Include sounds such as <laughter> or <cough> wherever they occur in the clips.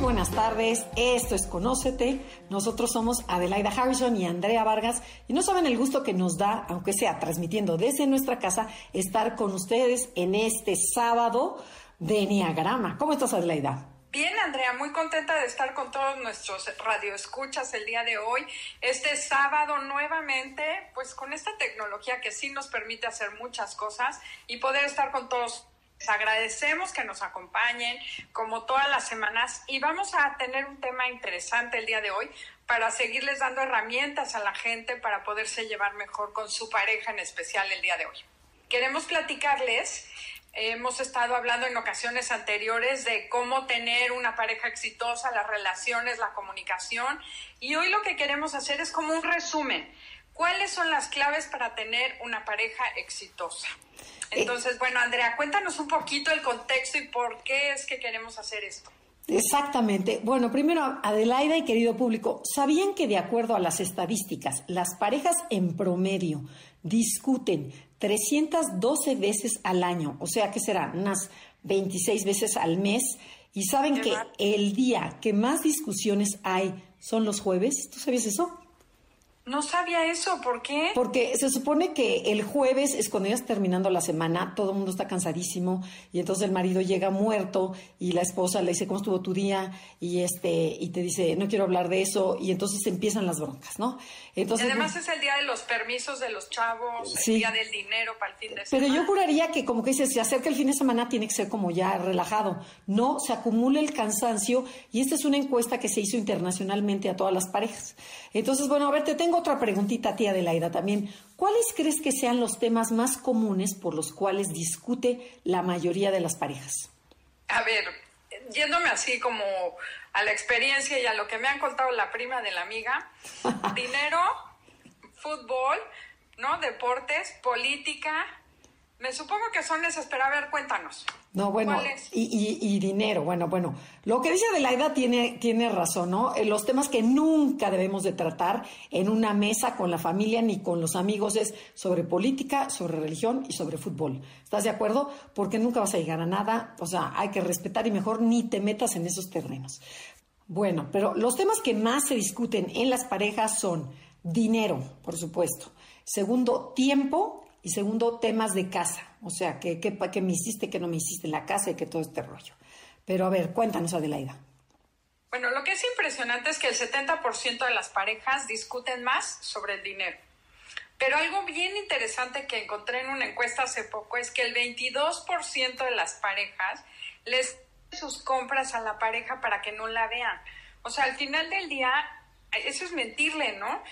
Buenas tardes, esto es Conócete. Nosotros somos Adelaida Harrison y Andrea Vargas y no saben el gusto que nos da, aunque sea transmitiendo desde nuestra casa, estar con ustedes en este sábado de Enneagrama. ¿Cómo estás, Adelaida? Bien, Andrea, muy contenta de estar con todos nuestros radioescuchas el día de hoy, este sábado nuevamente, pues con esta tecnología que sí nos permite hacer muchas cosas y poder estar con todos. Les agradecemos que nos acompañen como todas las semanas y vamos a tener un tema interesante el día de hoy para seguirles dando herramientas a la gente para poderse llevar mejor con su pareja en especial el día de hoy. Queremos platicarles Hemos estado hablando en ocasiones anteriores de cómo tener una pareja exitosa, las relaciones, la comunicación. Y hoy lo que queremos hacer es como un resumen. ¿Cuáles son las claves para tener una pareja exitosa? Entonces, bueno, Andrea, cuéntanos un poquito el contexto y por qué es que queremos hacer esto. Exactamente. Bueno, primero, Adelaida y querido público, ¿sabían que de acuerdo a las estadísticas, las parejas en promedio discuten 312 veces al año, o sea que serán unas 26 veces al mes. Y saben que el día que más discusiones hay son los jueves. ¿Tú sabías eso? No sabía eso, ¿por qué? Porque se supone que el jueves es cuando ya está terminando la semana, todo el mundo está cansadísimo y entonces el marido llega muerto y la esposa le dice, ¿cómo estuvo tu día? Y este y te dice, no quiero hablar de eso y entonces empiezan las broncas, ¿no? Entonces, además es el día de los permisos de los chavos, el día del dinero para el fin de semana. Pero yo juraría que como que dice, se acerca el fin de semana tiene que ser como ya relajado, no se acumula el cansancio y esta es una encuesta que se hizo internacionalmente a todas las parejas. Entonces, bueno, a ver, te tengo otra preguntita, tía Adelaida, también. ¿Cuáles crees que sean los temas más comunes por los cuales discute la mayoría de las parejas? A ver, yéndome así como a la experiencia y a lo que me han contado la prima de la amiga, <laughs> dinero, fútbol, ¿no? Deportes, política. Me supongo que son esas, pero a ver, cuéntanos. No, bueno, y, y, dinero, bueno, bueno, lo que dice Adelaida tiene, tiene razón, ¿no? Eh, los temas que nunca debemos de tratar en una mesa con la familia ni con los amigos es sobre política, sobre religión y sobre fútbol. ¿Estás de acuerdo? Porque nunca vas a llegar a nada, o sea, hay que respetar y mejor ni te metas en esos terrenos. Bueno, pero los temas que más se discuten en las parejas son dinero, por supuesto. Segundo, tiempo y segundo, temas de casa. O sea, ¿qué, qué, qué me hiciste, qué no me hiciste en la casa y que todo este rollo? Pero a ver, cuéntanos, Adelaida. Bueno, lo que es impresionante es que el 70% de las parejas discuten más sobre el dinero. Pero algo bien interesante que encontré en una encuesta hace poco es que el 22% de las parejas les sus compras a la pareja para que no la vean. O sea, al final del día, eso es mentirle, ¿no?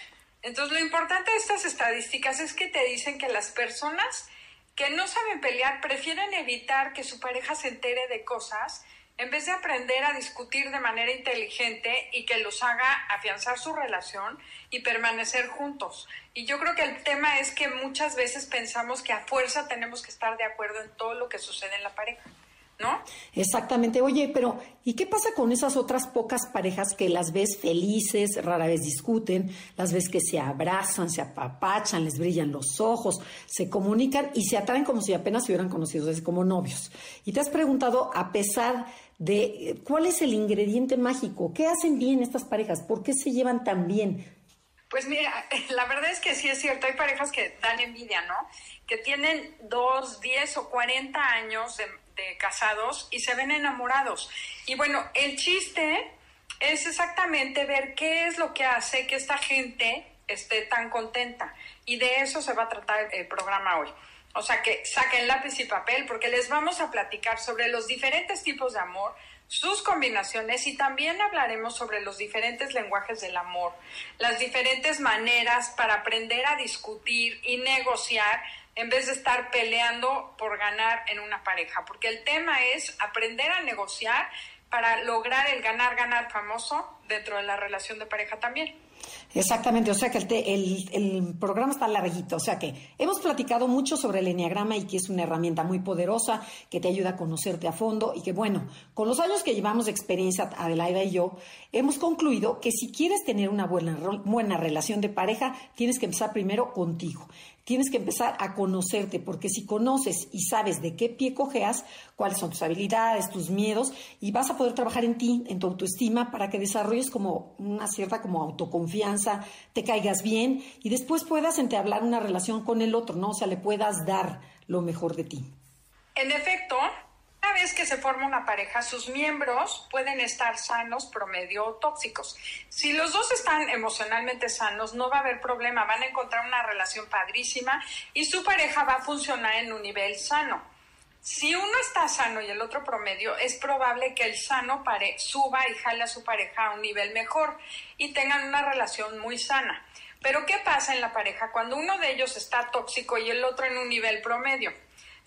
Entonces, lo importante de estas estadísticas es que te dicen que las personas que no saben pelear prefieren evitar que su pareja se entere de cosas en vez de aprender a discutir de manera inteligente y que los haga afianzar su relación y permanecer juntos. Y yo creo que el tema es que muchas veces pensamos que a fuerza tenemos que estar de acuerdo en todo lo que sucede en la pareja. ¿No? Exactamente. Oye, pero ¿y qué pasa con esas otras pocas parejas que las ves felices, rara vez discuten, las ves que se abrazan, se apapachan, les brillan los ojos, se comunican y se atraen como si apenas se hubieran conocido desde como novios? Y te has preguntado, a pesar de eh, cuál es el ingrediente mágico, ¿qué hacen bien estas parejas? ¿Por qué se llevan tan bien? Pues mira, <laughs> la verdad es que sí es cierto, hay parejas que dan envidia, ¿no? Que tienen dos, diez o cuarenta años de, casados y se ven enamorados. Y bueno, el chiste es exactamente ver qué es lo que hace que esta gente esté tan contenta. Y de eso se va a tratar el programa hoy. O sea que saquen lápiz y papel porque les vamos a platicar sobre los diferentes tipos de amor, sus combinaciones y también hablaremos sobre los diferentes lenguajes del amor, las diferentes maneras para aprender a discutir y negociar en vez de estar peleando por ganar en una pareja, porque el tema es aprender a negociar para lograr el ganar-ganar famoso dentro de la relación de pareja también. Exactamente, o sea que el, te- el- programa está larguito, o sea que hemos platicado mucho sobre el enneagrama y que es una herramienta muy poderosa que te ayuda a conocerte a fondo y que bueno, con los años que llevamos de experiencia, Adelaida y yo, hemos concluido que si quieres tener una buena relación de pareja, tienes que empezar primero contigo. Tienes que empezar a conocerte, porque si conoces y sabes de qué pie cojeas, cuáles son tus habilidades, tus miedos, y vas a poder trabajar en ti, en tu autoestima, para que desarrolles como una cierta como autoconfianza, te caigas bien y después puedas entablar una relación con el otro, ¿no? O sea, le puedas dar lo mejor de ti. En efecto, una vez que se forma una pareja, sus miembros pueden estar sanos, promedio o tóxicos. Si los dos están emocionalmente sanos, no va a haber problema, van a encontrar una relación padrísima y su pareja va a funcionar en un nivel sano. Si uno está sano y el otro promedio, es probable que el sano pare suba y jale a su pareja a un nivel mejor y tengan una relación muy sana. Pero ¿qué pasa en la pareja cuando uno de ellos está tóxico y el otro en un nivel promedio?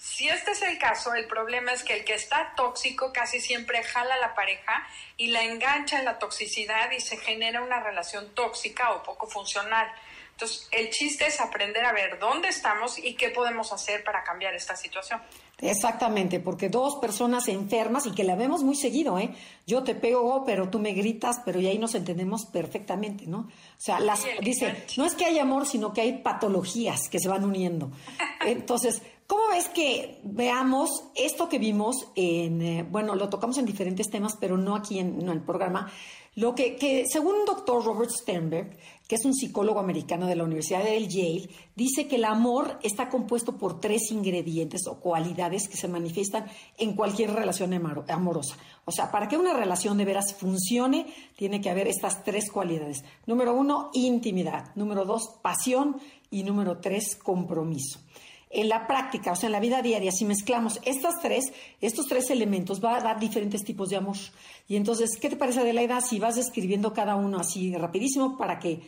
Si este es el caso, el problema es que el que está tóxico casi siempre jala a la pareja y la engancha en la toxicidad y se genera una relación tóxica o poco funcional. Entonces, el chiste es aprender a ver dónde estamos y qué podemos hacer para cambiar esta situación. Exactamente, porque dos personas enfermas y que la vemos muy seguido, ¿eh? Yo te pego, pero tú me gritas, pero y ahí nos entendemos perfectamente, ¿no? O sea, las, dice, no es que hay amor, sino que hay patologías que se van uniendo. <laughs> Entonces, ¿cómo ves que veamos esto que vimos en, eh, bueno, lo tocamos en diferentes temas, pero no aquí en, no en el programa, lo que, que según un doctor Robert Sternberg, que es un psicólogo americano de la Universidad del Yale, dice que el amor está compuesto por tres ingredientes o cualidades que se manifiestan en cualquier relación amorosa. O sea, para que una relación de veras funcione, tiene que haber estas tres cualidades. Número uno, intimidad. Número dos, pasión. Y número tres, compromiso en la práctica, o sea, en la vida diaria, si mezclamos estas tres, estos tres elementos, va a dar diferentes tipos de amor. Y entonces, ¿qué te parece, Adelaida, si vas describiendo cada uno así rapidísimo para que,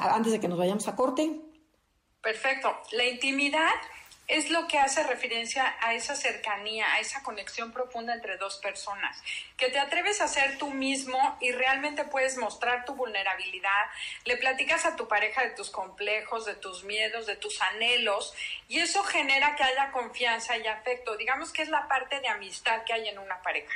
antes de que nos vayamos a corte? Perfecto. La intimidad es lo que hace referencia a esa cercanía, a esa conexión profunda entre dos personas, que te atreves a ser tú mismo y realmente puedes mostrar tu vulnerabilidad, le platicas a tu pareja de tus complejos, de tus miedos, de tus anhelos, y eso genera que haya confianza y afecto. Digamos que es la parte de amistad que hay en una pareja,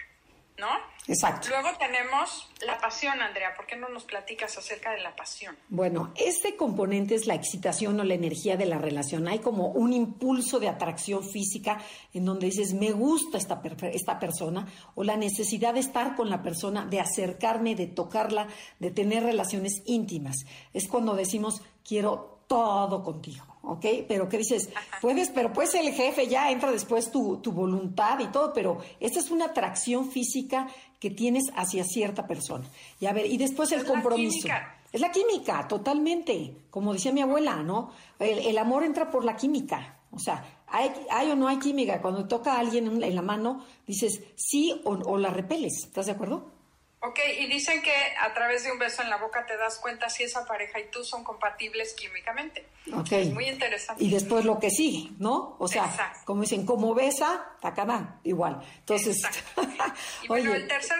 ¿no? Exacto. Luego tenemos la pasión, Andrea. ¿Por qué no nos platicas acerca de la pasión? Bueno, este componente es la excitación o la energía de la relación. Hay como un impulso de atracción física en donde dices, me gusta esta, esta persona, o la necesidad de estar con la persona, de acercarme, de tocarla, de tener relaciones íntimas. Es cuando decimos, quiero todo contigo, ¿ok? Pero ¿qué dices? Puedes, pero pues el jefe ya entra después tu, tu voluntad y todo, pero esta es una atracción física que tienes hacia cierta persona. Y a ver, y después el Es la compromiso. química. Es la química, totalmente. Como decía mi abuela, ¿no? El, el amor entra por la química. O sea, hay, hay o no hay química. Cuando toca a alguien en, en la mano, dices sí o, o la repeles. ¿Estás de acuerdo? Ok, y dicen que a través de un beso en la boca te das cuenta si esa pareja y tú son compatibles químicamente. Ok. Es muy interesante. Y después lo que sigue, ¿no? O sea, Exacto. como dicen, como besa, tacana, igual. Entonces, Exacto. <laughs> Y bueno, oye, el tercer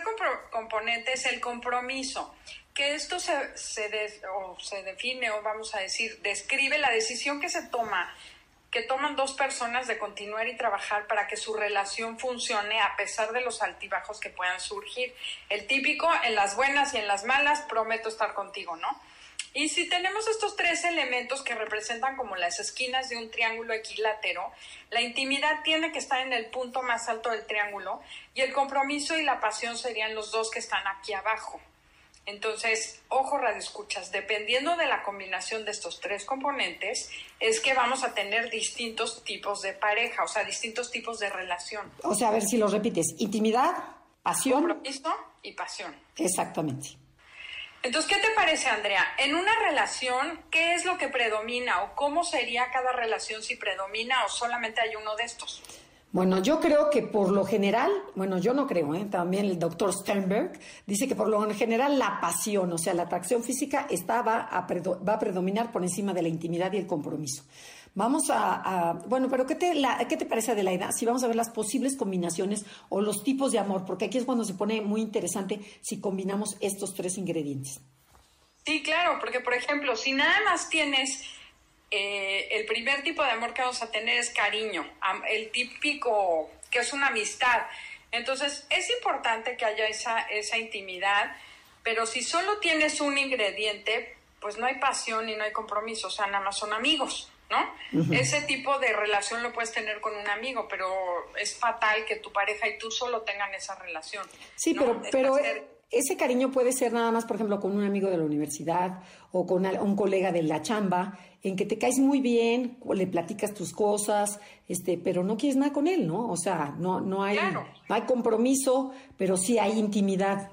componente es el compromiso, que esto se, se, de- o se define, o vamos a decir, describe la decisión que se toma, que toman dos personas de continuar y trabajar para que su relación funcione a pesar de los altibajos que puedan surgir. El típico, en las buenas y en las malas, prometo estar contigo, ¿no? Y si tenemos estos tres elementos que representan como las esquinas de un triángulo equilátero, la intimidad tiene que estar en el punto más alto del triángulo y el compromiso y la pasión serían los dos que están aquí abajo. Entonces, ojo radio escuchas, dependiendo de la combinación de estos tres componentes, es que vamos a tener distintos tipos de pareja, o sea, distintos tipos de relación. o sea, a ver si lo repites. Intimidad, pasión, Compromiso y pasión. exactamente. Entonces, ¿qué te parece, Andrea? En una relación, ¿qué es lo que predomina o cómo sería cada relación si predomina o solamente hay uno de estos? Bueno, yo creo que por lo general, bueno, yo no creo, ¿eh? también el doctor Sternberg dice que por lo general la pasión, o sea, la atracción física está, va, a va a predominar por encima de la intimidad y el compromiso. Vamos a, bueno, pero ¿qué te, la- ¿qué te parece Adelaida? Si vamos a ver las posibles combinaciones o los tipos de amor, porque aquí es cuando se pone muy interesante si combinamos estos tres ingredientes. Sí, claro, porque por ejemplo, si nada más tienes eh, el primer tipo de amor que vamos a tener es cariño, el típico que es una amistad. Entonces, es importante que haya esa, esa intimidad, pero si solo tienes un ingrediente, pues no hay pasión y no hay compromiso, o sea, nada más son amigos, ¿no? Ese tipo de relación lo puedes tener con un amigo, pero es fatal que tu pareja y tú solo tengan esa relación. Sí, ¿no? pero, ese cariño puede ser nada más, por ejemplo, con un amigo de la universidad o con un colega de la chamba, en que te caes muy bien, le platicas tus cosas, este, pero no quieres nada con él, ¿no? O sea, no, no hay, Claro. no hay compromiso, pero sí hay intimidad.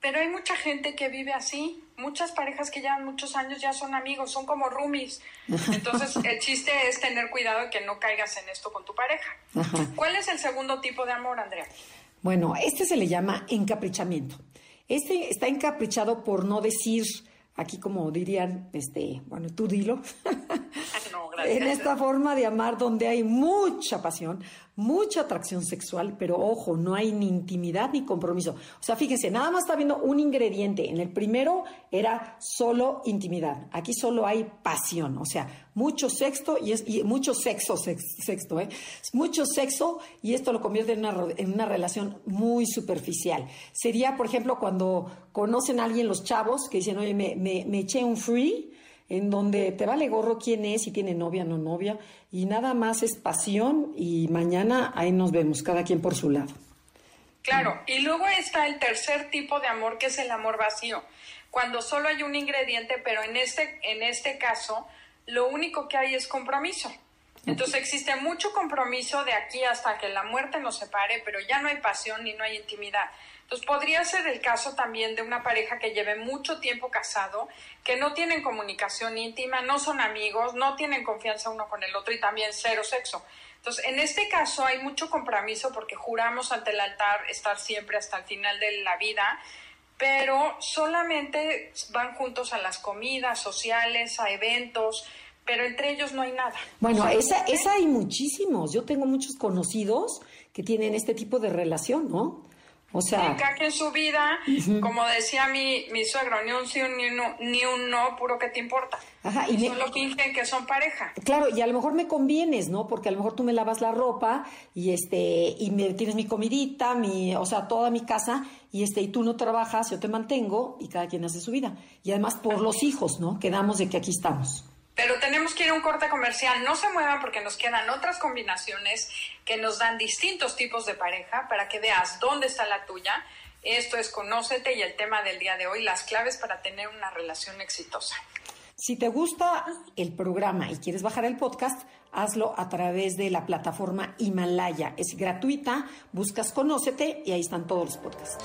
Pero hay mucha gente que vive así. Muchas parejas que llevan muchos años ya son amigos, son como roomies. <laughs> Entonces, el chiste es tener cuidado de que no caigas en esto con tu pareja. Ajá. ¿Cuál es el segundo tipo de amor, Andrea? Bueno, este se le llama encaprichamiento. Este está encaprichado por no decir, aquí como dirían, este, bueno, tú dilo. <laughs> En esta forma de amar donde hay mucha pasión, mucha atracción sexual, pero ojo, no hay ni intimidad ni compromiso. O sea, fíjense, nada más está viendo un ingrediente. En el primero era solo intimidad. Aquí solo hay pasión, o sea, mucho sexo y, es, y mucho sexo, sex- sexto, ¿eh? Mucho sexo y esto lo convierte en una, en una relación muy superficial. Sería, por ejemplo, cuando conocen a alguien los chavos que dicen, oye, me, me, me eché un free en donde te vale gorro quién es, si tiene novia o no novia, y nada más es pasión y mañana ahí nos vemos, cada quien por su lado. Claro, y luego está el tercer tipo de amor, que es el amor vacío. Cuando solo hay un ingrediente, pero en este, en este caso, lo único que hay es compromiso. Entonces existe mucho compromiso de aquí hasta que la muerte nos separe, pero ya no hay pasión ni no hay intimidad. Entonces podría ser el caso también de una pareja que lleve mucho tiempo casado, que no tienen comunicación íntima, no son amigos, no tienen confianza uno con el otro y también cero sexo. Entonces, en este caso hay mucho compromiso porque juramos ante el altar estar siempre hasta el final de la vida, pero solamente van juntos a las comidas sociales, a eventos, pero entre ellos no hay nada. Bueno, O sea, esa, esa hay muchísimos. Yo tengo muchos conocidos que tienen este tipo de relación, ¿no? O sea, cada quien su vida, como decía mi, mi suegro, ni un sí ni un, no, ni un no, puro que te importa. Ajá, y Solo fingen que son pareja. Claro, y a lo mejor me convienes, ¿no? Porque a lo mejor tú me lavas la ropa y este y me tienes mi comidita, mi, o sea, toda mi casa y este y tú no trabajas, yo te mantengo y cada quien hace su vida. Y además por los hijos, ¿no? Quedamos de que aquí estamos. Pero tenemos que ir a un corte comercial. No se muevan porque nos quedan otras combinaciones que nos dan distintos tipos de pareja para que veas dónde está la tuya. Esto es Conócete y el tema del día de hoy, las claves para tener una relación exitosa. Si te gusta el programa y quieres bajar el podcast, hazlo a través de la plataforma Himalaya. Es gratuita, buscas Conócete y ahí están todos los podcasts.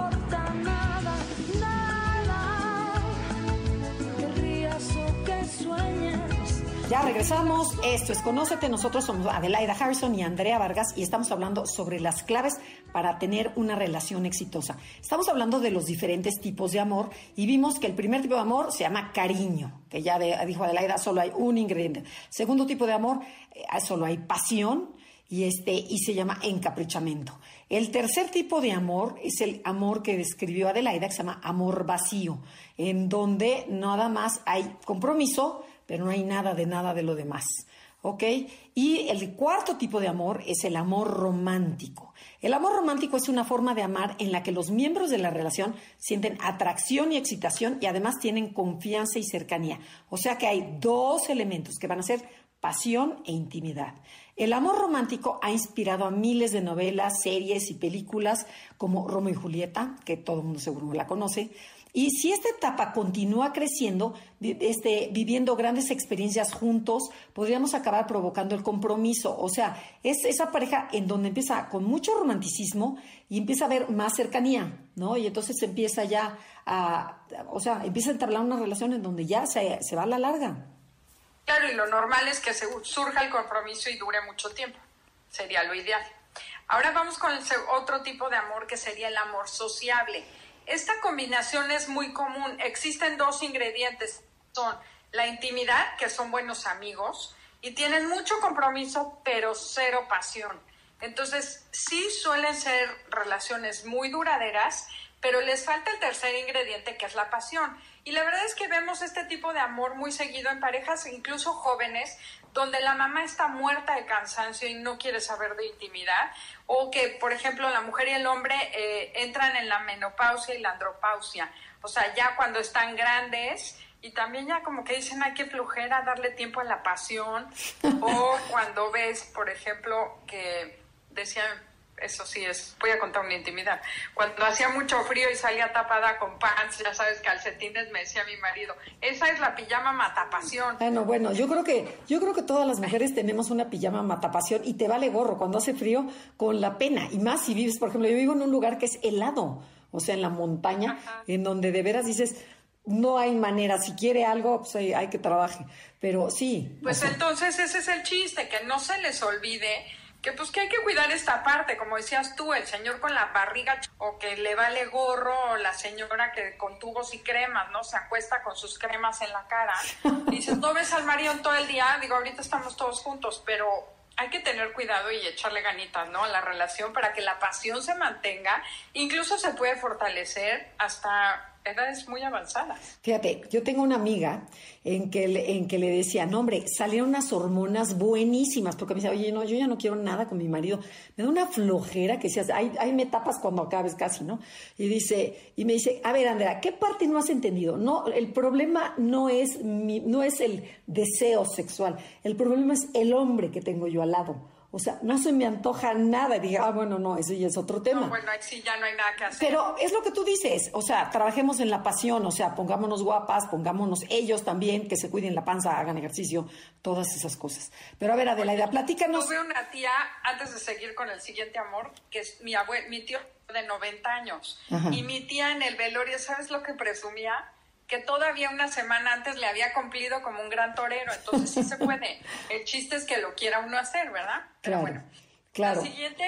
Ya regresamos. Esto es Conócete. Nosotros somos Adelaida Harrison y Andrea Vargas y estamos hablando sobre las claves para tener una relación exitosa. Estamos hablando de los diferentes tipos de amor y vimos que el primer tipo de amor se llama cariño, que ya dijo Adelaida, solo hay un ingrediente. Segundo tipo de amor, eh, solo hay pasión y este y se llama encaprichamiento. El tercer tipo de amor es el amor que describió Adelaida, que se llama amor vacío, en donde nada más hay compromiso, pero no hay nada de nada de lo demás. ¿Ok? Y el cuarto tipo de amor es el amor romántico. El amor romántico es una forma de amar en la que los miembros de la relación sienten atracción y excitación y además tienen confianza y cercanía. O sea que hay dos elementos que van a ser pasión e intimidad. El amor romántico ha inspirado a miles de novelas, series y películas como Romeo y Julieta, que todo el mundo seguro la conoce, y si esta etapa continúa creciendo, este, viviendo grandes experiencias juntos, podríamos acabar provocando el compromiso. O sea, es esa pareja en donde empieza con mucho romanticismo y empieza a haber más cercanía, ¿no? Y entonces empieza ya a, o sea, empieza a entablar una relación en donde ya se, se va a la larga. Claro, y lo normal es que surja el compromiso y dure mucho tiempo. Sería lo ideal. Ahora vamos con el otro tipo de amor que sería el amor sociable esta combinación es muy común. Existen dos ingredientes. Son la intimidad, que son buenos amigos, y tienen mucho compromiso, pero cero pasión. Entonces, sí suelen ser relaciones muy duraderas, pero les falta el tercer ingrediente, que es la pasión. Y la verdad es que vemos este tipo de amor muy seguido en parejas, incluso jóvenes, donde la mamá está muerta de cansancio y no quiere saber de intimidad, o que, por ejemplo, la mujer y el hombre eh, entran en la menopausia y la andropausia, o sea, ya cuando están grandes y también ya como que dicen hay que flujera darle tiempo a la pasión, <laughs> o cuando ves, por ejemplo, que decían eso sí es, voy a contar una intimidad. Cuando hacía mucho frío y salía tapada con pants, ya sabes, calcetines, me decía mi marido, esa es la pijama matapasión. Bueno, bueno, yo creo que, yo creo que todas las mujeres tenemos una pijama matapasión y te vale gorro cuando hace frío con la pena. Y más si vives, por ejemplo, yo vivo en un lugar que es helado, o sea, en la montaña, en donde de veras dices, no hay manera, si quiere algo, pues hay, que trabaje. Pero sí. Pues entonces ese es el chiste, que no se les olvide que pues que hay que cuidar esta parte, como decías tú, el señor con la barriga o que le vale gorro o la señora que con tubos y cremas, ¿no? Se acuesta con sus cremas en la cara. Y <laughs> dices, no ves al marido todo el día, digo, ahorita estamos todos juntos, pero hay que tener cuidado y echarle ganitas, ¿no? A la relación para que la pasión se mantenga, incluso se puede fortalecer hasta edades muy avanzadas. Fíjate, yo tengo una amiga en que, le, en que le decía, no hombre, salieron unas hormonas buenísimas, porque me decía, oye, no, yo ya no quiero nada con mi marido, me da una flojera que seas, hay, hay me tapas cuando acabes casi, ¿no? Y dice, y me dice, a ver, Andrea, ¿qué parte no has entendido? No, el problema no es, mi, no es el deseo sexual, el problema es el hombre que tengo yo al lado. O sea, no se me antoja nada. Y dije, ah, bueno, no, ese ya es otro tema. No, bueno, sí ya no hay nada que hacer. Pero es lo que tú dices, o sea, trabajemos en la pasión, o sea, pongámonos guapas, pongámonos ellos también, que se cuiden la panza, hagan ejercicio, todas esas cosas. Pero a ver, Adelaida, platícanos. Tuve una tía, antes de seguir con el siguiente amor, que es mi abuelo, mi tío de 90 años. Y mi tía en el velorio, ¿sabes lo que presumía? Que todavía una semana antes le había cumplido como un gran torero, entonces sí se puede. <laughs> El chiste es que lo quiera uno hacer, ¿verdad? Pero bueno, claro. El siguiente,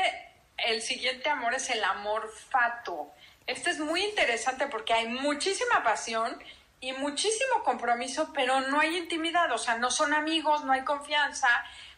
el siguiente amor es el amor fatuo. Este es muy interesante porque hay muchísima pasión y muchísimo compromiso, pero no hay intimidad, o sea, no son amigos, no hay confianza.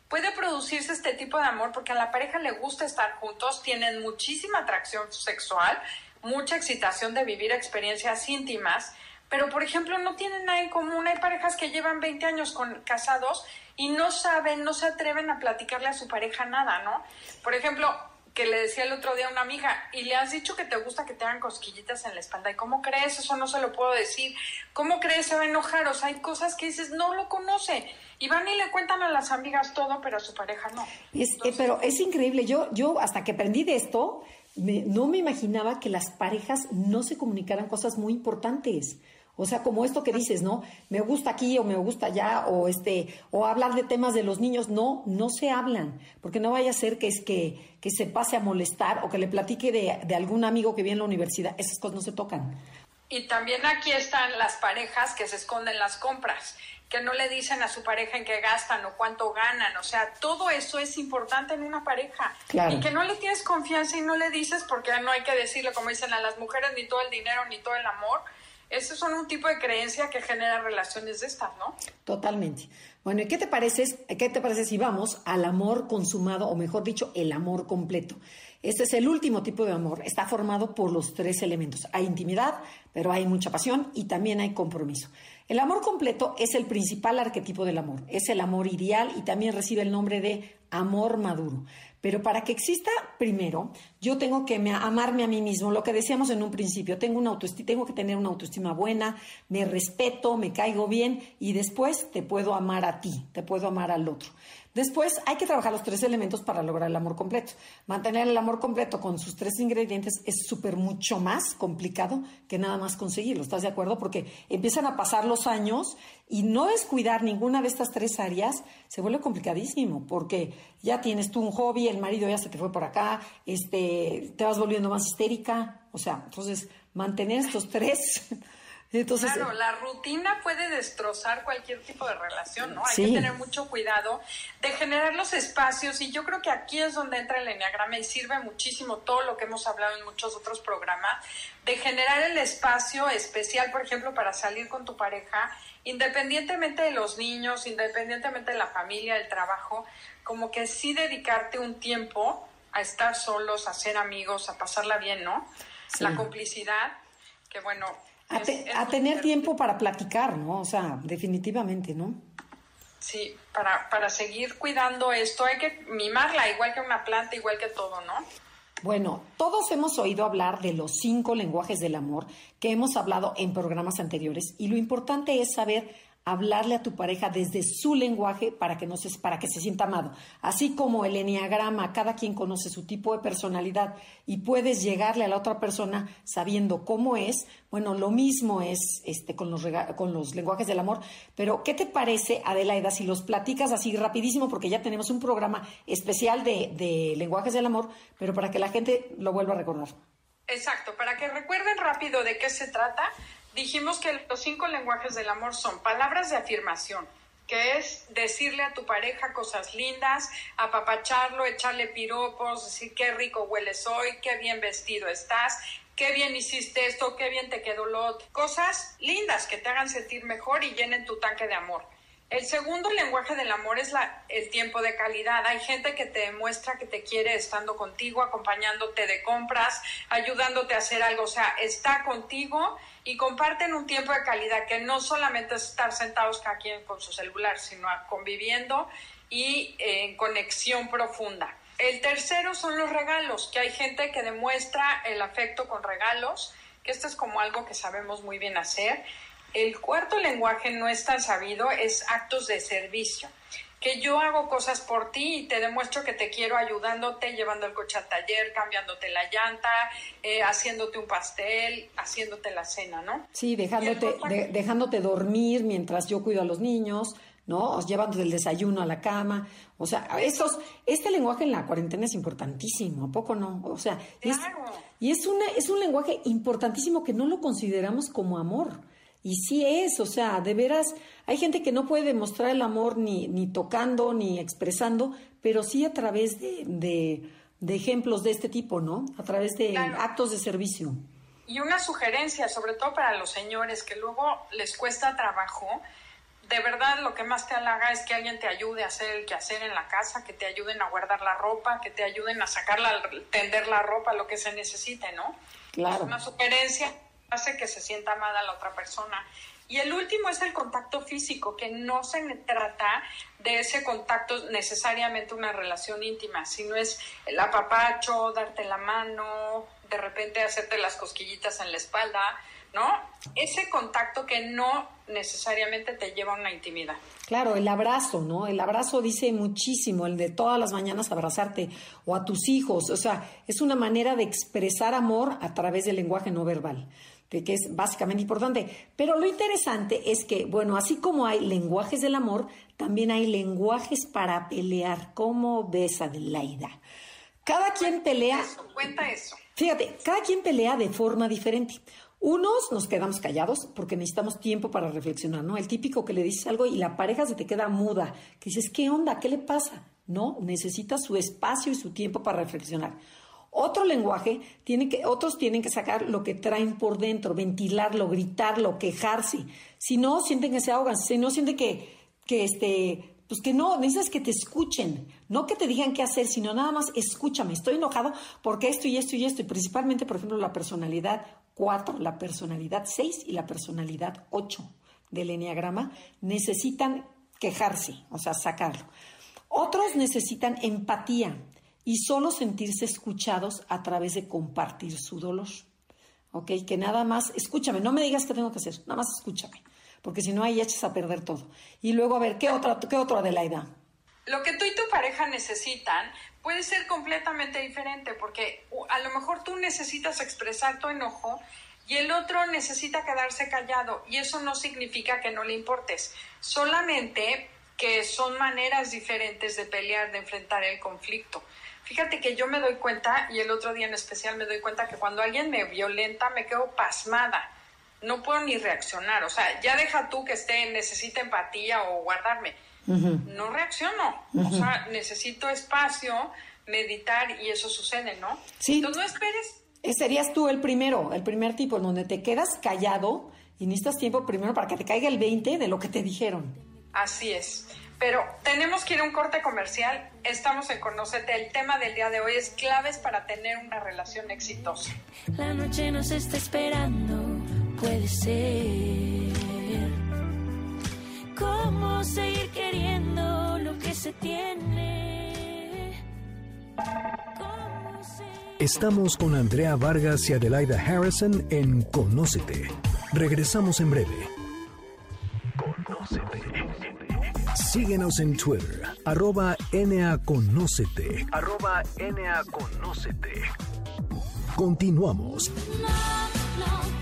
Puede producirse este tipo de amor porque a la pareja le gusta estar juntos, tienen muchísima atracción sexual, mucha excitación de vivir experiencias íntimas, pero por ejemplo no tienen nada en común. Hay parejas que llevan 20 años con, casados y no saben, no se atreven a platicarle a su pareja nada, ¿no? Por ejemplo, que le decía el otro día a una amiga, y le has dicho que te gusta que te hagan cosquillitas en la espalda, ¿y cómo crees? Eso no se lo puedo decir. ¿Cómo crees? Se va a enojar. O sea, hay cosas que dices, no lo conoce. Y van y le cuentan a las amigas todo, pero a su pareja no. Eh, pero es increíble. Yo, yo hasta que aprendí de esto, no me imaginaba que las parejas no se comunicaran cosas muy importantes. O sea, como esto que dices, ¿no? Me gusta aquí o me gusta allá o este o hablar de temas de los niños, no, no se hablan, porque no vaya a ser que es que, que se pase a molestar o que le platique de, de algún amigo que viene en la universidad, esas cosas no se tocan. Y también aquí están las parejas que se esconden las compras, que no le dicen a su pareja en qué gastan o cuánto ganan. O sea, todo eso es importante en una pareja. Y que no le tienes confianza y no le dices porque no hay que decirle, como dicen a las mujeres, ni todo el dinero ni todo el amor esos son un tipo de creencia que genera relaciones de estas, ¿no? Totalmente. Bueno, ¿y qué te parece, qué te parece si vamos al amor consumado, o mejor dicho, el amor completo? Este es el último tipo de amor. Está formado por los tres elementos. Hay intimidad, pero hay mucha pasión y también hay compromiso. El amor completo es el principal arquetipo del amor. Es el amor ideal y también recibe el nombre de amor maduro. Pero para que exista, primero, yo tengo que me- amarme a mí mismo, lo que decíamos en un principio, tengo, una autoestima, tengo que tener una autoestima buena, me respeto, me caigo bien y después te puedo amar a ti, te puedo amar al otro. Después hay que trabajar los tres elementos para lograr el amor completo. Mantener el amor completo con sus tres ingredientes es súper mucho más complicado que nada más conseguirlo. ¿Estás de acuerdo? Porque empiezan a pasar los años y no descuidar ninguna de estas tres áreas se vuelve complicadísimo porque ya tienes tú un hobby, el marido ya se te fue por acá, este, te vas volviendo más histérica. O sea, entonces mantener estos tres. <laughs> Entonces, claro, la rutina puede destrozar cualquier tipo de relación, ¿no? Hay Sí. que tener mucho cuidado de generar los espacios y yo creo que aquí es donde entra el enneagrama y sirve muchísimo todo lo que hemos hablado en muchos otros programas, de generar el espacio especial, por ejemplo, para salir con tu pareja, independientemente de los niños, independientemente de la familia, del trabajo, como que sí dedicarte un tiempo a estar solos, a ser amigos, a pasarla bien, ¿no? Sí. La complicidad, que bueno... a, es- te- es a tener tiempo para platicar, ¿no? O sea, definitivamente, ¿no? Sí, para, para seguir cuidando esto hay que mimarla, igual que una planta, igual que todo, ¿no? Bueno, todos hemos oído hablar de los cinco lenguajes del amor que hemos hablado en programas anteriores y lo importante es saber hablarle a tu pareja desde su lenguaje para que no se, para que se sienta amado. Así como el enneagrama, cada quien conoce su tipo de personalidad y puedes llegarle a la otra persona sabiendo cómo es. Bueno, lo mismo es este con los con los lenguajes del amor. Pero ¿qué te parece, Adelaida, si los platicas así rapidísimo porque ya tenemos un programa especial de, de lenguajes del amor, pero para que la gente lo vuelva a recordar? Exacto, para que recuerden rápido de qué se trata, dijimos que los cinco lenguajes del amor son palabras de afirmación, que es decirle a tu pareja cosas lindas, apapacharlo, echarle piropos, decir qué rico hueles hoy, qué bien vestido estás, qué bien hiciste esto, qué bien te quedó lo otro. Cosas lindas que te hagan sentir mejor y llenen tu tanque de amor. El segundo lenguaje del amor es el tiempo de calidad. Hay gente que te demuestra que te quiere estando contigo, acompañándote de compras, ayudándote a hacer algo. O sea, está contigo y comparten un tiempo de calidad que no solamente es estar sentados cada quien con su celular, sino conviviendo y en conexión profunda. El tercero son los regalos, que hay gente que demuestra el afecto con regalos, que esto es como algo que sabemos muy bien hacer. El cuarto lenguaje no es tan sabido, es actos de servicio. Que yo hago cosas por ti y te demuestro que te quiero ayudándote, llevando el coche al taller, cambiándote la llanta, eh, haciéndote un pastel, haciéndote la cena, ¿no? Sí, dejándote, otro- de- dejándote dormir mientras yo cuido a los niños, ¿no? O Llevándote el desayuno a la cama. O sea, estos, este lenguaje en la cuarentena es importantísimo, ¿a poco no? O sea, y es, y es, una, es un lenguaje importantísimo que no lo consideramos como amor. Y sí es, o sea, de veras, hay gente que no puede demostrar el amor ni, ni tocando, ni expresando, pero sí a través de, de, de ejemplos de este tipo, ¿no? A través de Claro. actos de servicio. Y una sugerencia, sobre todo para los señores que luego les cuesta trabajo, de verdad lo que más te halaga es que alguien te ayude a hacer el quehacer en la casa, que te ayuden a guardar la ropa, que te ayuden a sacarla, tender la ropa, lo que se necesite, ¿no? Claro. Una sugerencia hace que se sienta amada la otra persona. Y el último es el contacto físico, que no se trata de ese contacto necesariamente una relación íntima, sino es el apapacho, darte la mano, de repente hacerte las cosquillitas en la espalda, ¿no? Ese contacto que no necesariamente te lleva a una intimidad. Claro, el abrazo, ¿no? El abrazo dice muchísimo, el de todas las mañanas abrazarte o a tus hijos, o sea, es una manera de expresar amor a través del lenguaje no verbal, que, que es básicamente importante. Pero lo interesante es que, bueno, así como hay lenguajes del amor, también hay lenguajes para pelear. ¿Cómo ves, Adelaida? Cada quien pelea... Eso, cuenta eso. Fíjate, cada quien pelea de forma diferente. Unos nos quedamos callados porque necesitamos tiempo para reflexionar, ¿no? El típico que le dices algo y la pareja se te queda muda, que dices, ¿qué onda? ¿Qué le pasa? No, necesita su espacio y su tiempo para reflexionar. Otro lenguaje tiene que, otros tienen que sacar lo que traen por dentro, ventilarlo, gritarlo, quejarse. Si no, sienten que se ahogan, si no sienten que, que este, pues que no, necesitas que te escuchen, no que te digan qué hacer, sino nada más escúchame, estoy enojado porque esto y esto y esto, y principalmente, por ejemplo, la personalidad 4, la personalidad 6 y la personalidad 8 del enneagrama necesitan quejarse, o sea, sacarlo. Otros necesitan empatía. Y solo sentirse escuchados a través de compartir su dolor. ¿Ok? Que nada más, escúchame, no me digas qué tengo que hacer, nada más escúchame, porque si no ahí echas a perder todo. Y luego a ver, ¿qué otra, qué otro Adelaida? Lo que tú y tu pareja necesitan puede ser completamente diferente, porque a lo mejor tú necesitas expresar tu enojo y el otro necesita quedarse callado y eso no significa que no le importes, solamente que son maneras diferentes de pelear, de enfrentar el conflicto. Fíjate que yo me doy cuenta, y el otro día en especial me doy cuenta que cuando alguien me violenta me quedo pasmada. No puedo ni reaccionar. O sea, ya deja tú que esté, necesite empatía o guardarme. No reacciono. O sea, necesito espacio, meditar y eso sucede, ¿no? Sí. Entonces no esperes. Eh, Serías tú el primero, el primer tipo, en donde te quedas callado y necesitas tiempo primero para que te caiga el 20 de lo que te dijeron. Así es. Pero tenemos que ir a un corte comercial. Estamos en Conocete. El tema del día de hoy es claves para tener una relación exitosa. La noche nos está esperando, puede ser. ¿Cómo seguir queriendo lo que se tiene? ¿Cómo seguir- Estamos con Andrea Vargas y Adelaida Harrison en Conócete. Regresamos en breve. Conócete. Síguenos en Twitter, arroba NAConócete. Arroba NAConócete. Continuamos. No, no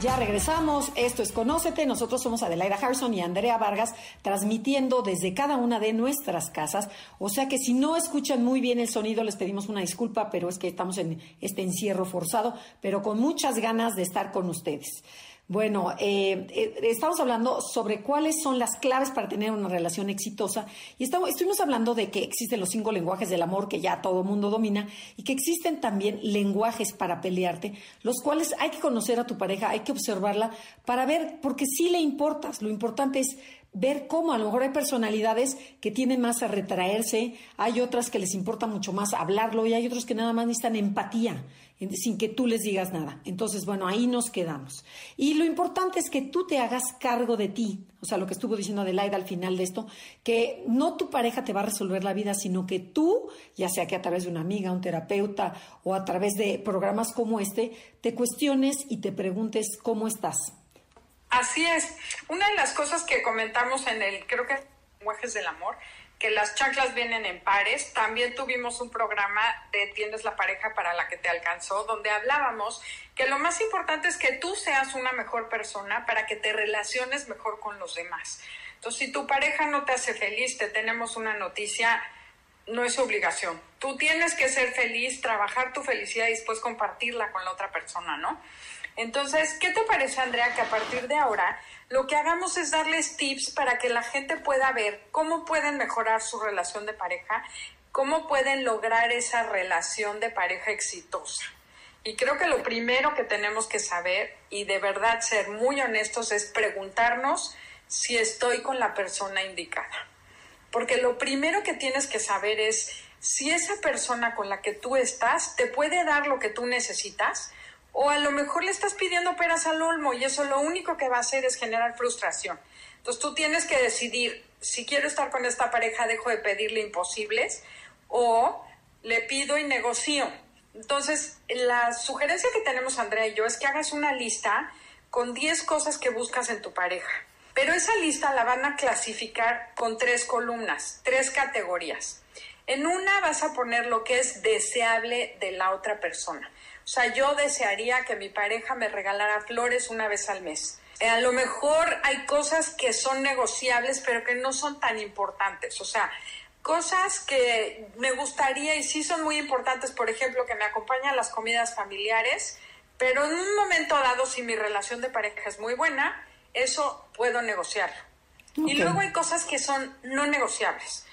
Ya regresamos, esto es Conócete, nosotros somos Adelaida Harrison y Andrea Vargas transmitiendo desde cada una de nuestras casas, o sea que si no escuchan muy bien el sonido les pedimos una disculpa, pero es que estamos en este encierro forzado, pero con muchas ganas de estar con ustedes. Bueno, eh, eh, estamos hablando sobre cuáles son las claves para tener una relación exitosa. Y estamos, estuvimos hablando de que existen los cinco lenguajes del amor que ya todo mundo domina y que existen también lenguajes para pelearte, los cuales hay que conocer a tu pareja, hay que observarla para ver, porque sí le importas, lo importante es ver cómo a lo mejor hay personalidades que tienen más a retraerse, hay otras que les importa mucho más hablarlo y hay otros que nada más necesitan empatía sin que tú les digas nada. Entonces, bueno, ahí nos quedamos. Y lo importante es que tú te hagas cargo de ti, o sea, lo que estuvo diciendo Adelaida al final de esto, que no tu pareja te va a resolver la vida, sino que tú, ya sea que a través de una amiga, un terapeuta o a través de programas como este, te cuestiones y te preguntes cómo estás. Así es. Una de las cosas que comentamos en el, creo que lenguajes del amor, que las chanclas vienen en pares. También tuvimos un programa de Tienes la pareja para la que te alcanzó, donde hablábamos que lo más importante es que tú seas una mejor persona para que te relaciones mejor con los demás. Entonces, si tu pareja no te hace feliz, te tenemos una noticia, no es obligación. Tú tienes que ser feliz, trabajar tu felicidad y después compartirla con la otra persona, ¿no? Entonces, ¿qué te parece, Andrea, que a partir de ahora lo que hagamos es darles tips para que la gente pueda ver cómo pueden mejorar su relación de pareja, cómo pueden lograr esa relación de pareja exitosa? Y creo que lo primero que tenemos que saber y de verdad ser muy honestos es preguntarnos si estoy con la persona indicada. Porque lo primero que tienes que saber es si esa persona con la que tú estás te puede dar lo que tú necesitas o a lo mejor le estás pidiendo peras al olmo y eso lo único que va a hacer es generar frustración. Entonces tú tienes que decidir si quiero estar con esta pareja, dejo de pedirle imposibles o le pido y negocio. Entonces, la sugerencia que tenemos Andrea y yo es que hagas una lista con 10 cosas que buscas en tu pareja. Pero esa lista la van a clasificar con tres columnas, tres categorías. En una vas a poner lo que es deseable de la otra persona. O sea, yo desearía que mi pareja me regalara flores una vez al mes. Eh, a lo mejor hay cosas que son negociables, pero que no son tan importantes. O sea, cosas que me gustaría y sí son muy importantes, por ejemplo, que me acompañan las comidas familiares, pero en un momento dado, si mi relación de pareja es muy buena, eso puedo negociarlo. Y luego hay cosas que son no negociables.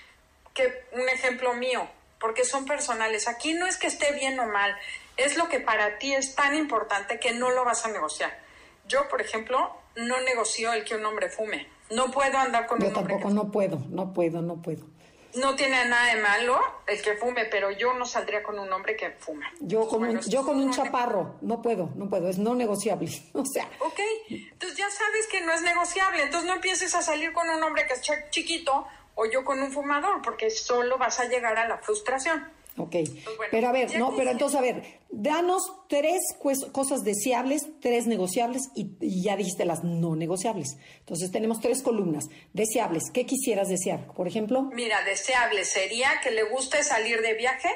Que un ejemplo mío, porque son personales. Aquí no es que esté bien o mal, es lo que para ti es tan importante que no lo vas a negociar. Yo, por ejemplo, no negocio el que un hombre fume. No puedo andar con Yo un hombre tampoco, que no puedo, no puedo, no puedo. no tiene nada de malo el que fume, pero yo no saldría con un hombre que fuma. Yo con, Bueno, un, yo con un chaparro, no puedo, no puedo, es no negociable. <laughs> O sea, Ok, entonces ya sabes que no es negociable. Entonces no empieces a salir con un hombre que es ch- chiquito o yo con un fumador, porque solo vas a llegar a la frustración. Ok. Pues bueno, pero a ver, no, pero entonces, a ver, danos tres cues- cosas deseables, tres negociables y, y ya dijiste las no negociables. Entonces tenemos tres columnas. Deseables, ¿qué quisieras desear? Por ejemplo, Mira, deseable sería que le guste salir de viaje,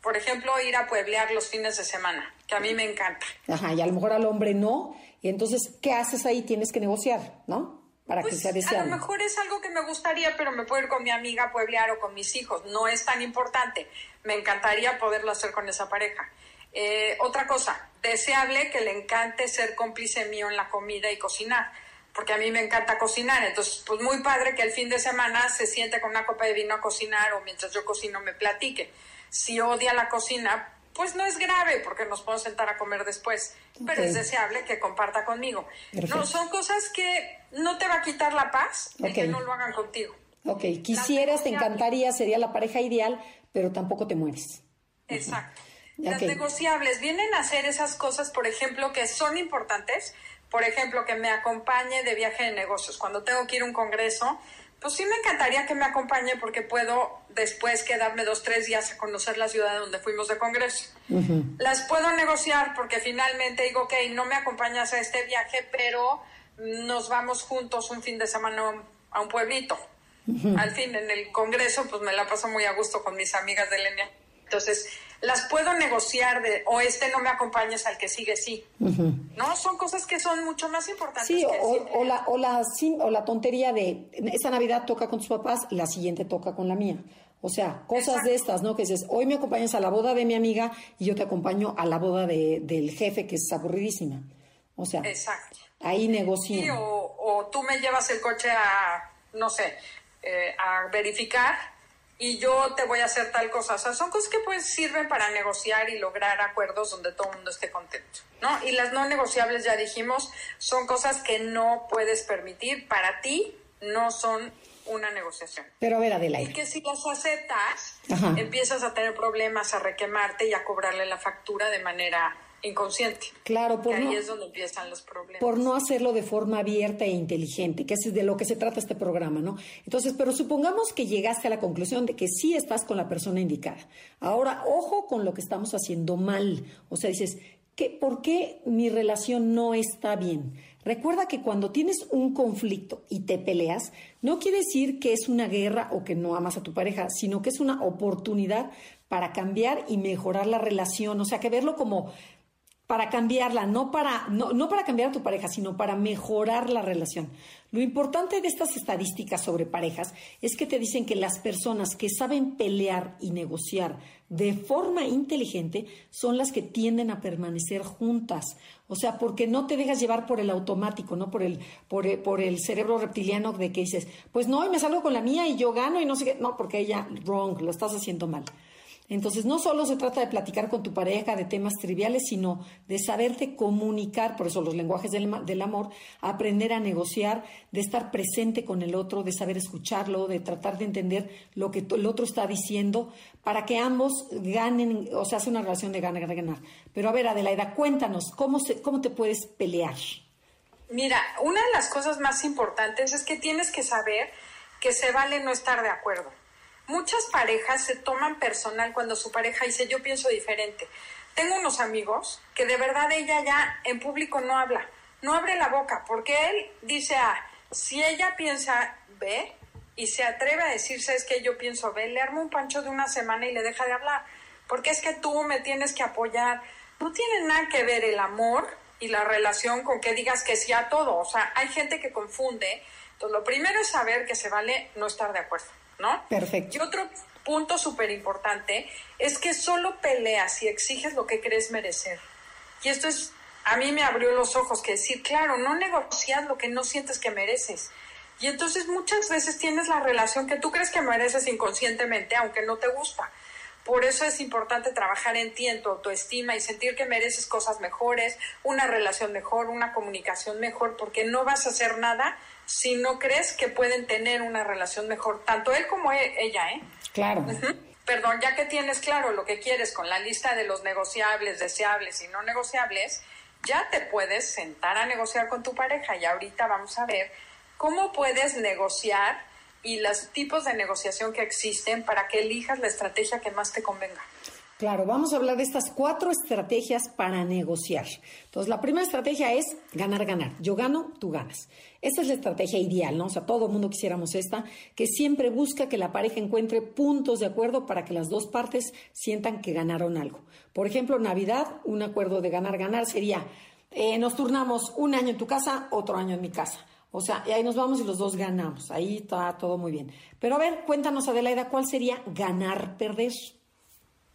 por ejemplo, ir a pueblear los fines de semana, que a mí me encanta. ajá, y a lo mejor al hombre no, y entonces, ¿qué haces ahí? Tienes que negociar, ¿no? Para que Pues a lo mejor es algo que me gustaría, pero me puedo ir con mi amiga a pueblear o con mis hijos. No es tan importante. Me encantaría poderlo hacer con esa pareja. Eh, otra cosa, deseable que le encante ser cómplice mío en la comida y cocinar, porque a mí me encanta cocinar. Entonces, pues muy padre que el fin de semana se siente con una copa de vino a cocinar o mientras yo cocino me platique. Si odia la cocina, pues no es grave porque nos podemos sentar a comer después, pero es deseable que comparta conmigo. Perfecto. No, son cosas que no te va a quitar la paz el que no lo hagan contigo. Ok, quisieras, te encantaría, sería la pareja ideal, pero tampoco te mueres. Exacto. Las negociables vienen a hacer esas cosas, por ejemplo, que son importantes. Por ejemplo, que me acompañe de viaje de negocios. Cuando tengo que ir a un congreso, pues sí me encantaría que me acompañe porque puedo después quedarme dos, tres días a conocer la ciudad donde fuimos de congreso. Las puedo negociar porque finalmente digo, ok, no me acompañas a este viaje, pero nos vamos juntos un fin de semana a un pueblito. Al fin, en el congreso, pues me la paso muy a gusto con mis amigas de línea. Entonces, las puedo negociar de, o este no me acompañes al que sigue, sí. No, son cosas que son mucho más importantes. Sí, que o, la, o, la, o la tontería de esta Navidad toca con tus papás, la siguiente toca con la mía. O sea, cosas Exacto. de estas, ¿no? Que dices, hoy me acompañas a la boda de mi amiga y yo te acompaño a la boda de- del jefe, que es aburridísima. O sea, Exacto. ahí Sí, negocian. o, o tú me llevas el coche a, no sé, eh, a verificar y yo te voy a hacer tal cosa. O sea, son cosas que pues sirven para negociar y lograr acuerdos donde todo el mundo esté contento, ¿no? Y las no negociables, ya dijimos, son cosas que no puedes permitir. Para ti no son una negociación. Pero a ver, Y Adelaide. que si las aceptas, Ajá. empiezas a tener problemas, a requemarte y a cobrarle la factura de manera inconsciente. Claro, por Que ahí es donde empiezan los problemas. por no hacerlo de forma abierta e inteligente, que es de lo que se trata este programa, ¿no? Entonces, pero supongamos que llegaste a la conclusión de que sí estás con la persona indicada. Ahora, ojo con lo que estamos haciendo mal. O sea, dices, ¿qué, ¿por qué mi relación no está bien? Recuerda que cuando tienes un conflicto y te peleas, no quiere decir que es una guerra o que no amas a tu pareja, sino que es una oportunidad para cambiar y mejorar la relación. O sea, que verlo como para cambiarla, no para, no, no para cambiar a tu pareja, sino para mejorar la relación. Lo importante de estas estadísticas sobre parejas es que te dicen que las personas que saben pelear y negociar de forma inteligente son las que tienden a permanecer juntas. O sea, porque no te dejas llevar por el automático, no por el, por el, por el cerebro reptiliano de que dices, pues no, y me salgo con la mía y yo gano y no sé qué. No, porque ella, wrong, lo estás haciendo mal. Entonces, no solo se trata de platicar con tu pareja de temas triviales, sino de saberte comunicar, por eso los lenguajes del, del amor, aprender a negociar, de estar presente con el otro, de saber escucharlo, de tratar de entender lo que el otro está diciendo, para que ambos ganen, o sea, hace una relación de ganar, ganar. Pero a ver, Adelaida, cuéntanos, ¿cómo, se, cómo te puedes pelear? Mira, una de las cosas más importantes es que tienes que saber que se vale no estar de acuerdo. Muchas parejas se toman personal cuando su pareja dice yo pienso diferente. Tengo unos amigos que de verdad ella ya en público no habla, no abre la boca, porque él dice A, si ella piensa B y se atreve a decirse es que yo pienso B, le arma un pancho de una semana y le deja de hablar, porque es que tú me tienes que apoyar. No tiene nada que ver el amor y la relación con que digas que sí a todo. O sea, hay gente que confunde. Entonces, lo primero es saber que se vale no estar de acuerdo, ¿no? Perfecto. Y otro punto súper importante es que solo peleas y exiges lo que crees merecer. Y esto es, a mí me abrió los ojos que decir, claro, no negocias lo que no sientes que mereces. Y entonces muchas veces tienes la relación que tú crees que mereces inconscientemente, aunque no te gusta. Por eso es importante trabajar en ti, en tu autoestima y sentir que mereces cosas mejores, una relación mejor, una comunicación mejor, porque no vas a hacer nada si no crees que pueden tener una relación mejor, tanto él como e- ella, ¿eh? Claro. Perdón, ya que tienes claro lo que quieres con la lista de los negociables, deseables y no negociables, ya te puedes sentar a negociar con tu pareja y ahorita vamos a ver cómo puedes negociar y los tipos de negociación que existen para que elijas la estrategia que más te convenga. Claro, vamos a hablar de estas cuatro estrategias para negociar. Entonces, la primera estrategia es ganar, ganar. Yo gano, tú ganas. Esta es la estrategia ideal, ¿no? O sea, todo el mundo quisiéramos esta, que siempre busca que la pareja encuentre puntos de acuerdo para que las dos partes sientan que ganaron algo. Por ejemplo, Navidad, un acuerdo de ganar, ganar sería, eh, nos turnamos un año en tu casa, otro año en mi casa. O sea, y ahí nos vamos y los dos ganamos. Ahí está todo muy bien. Pero a ver, cuéntanos, Adelaida, ¿cuál sería ganar, perder?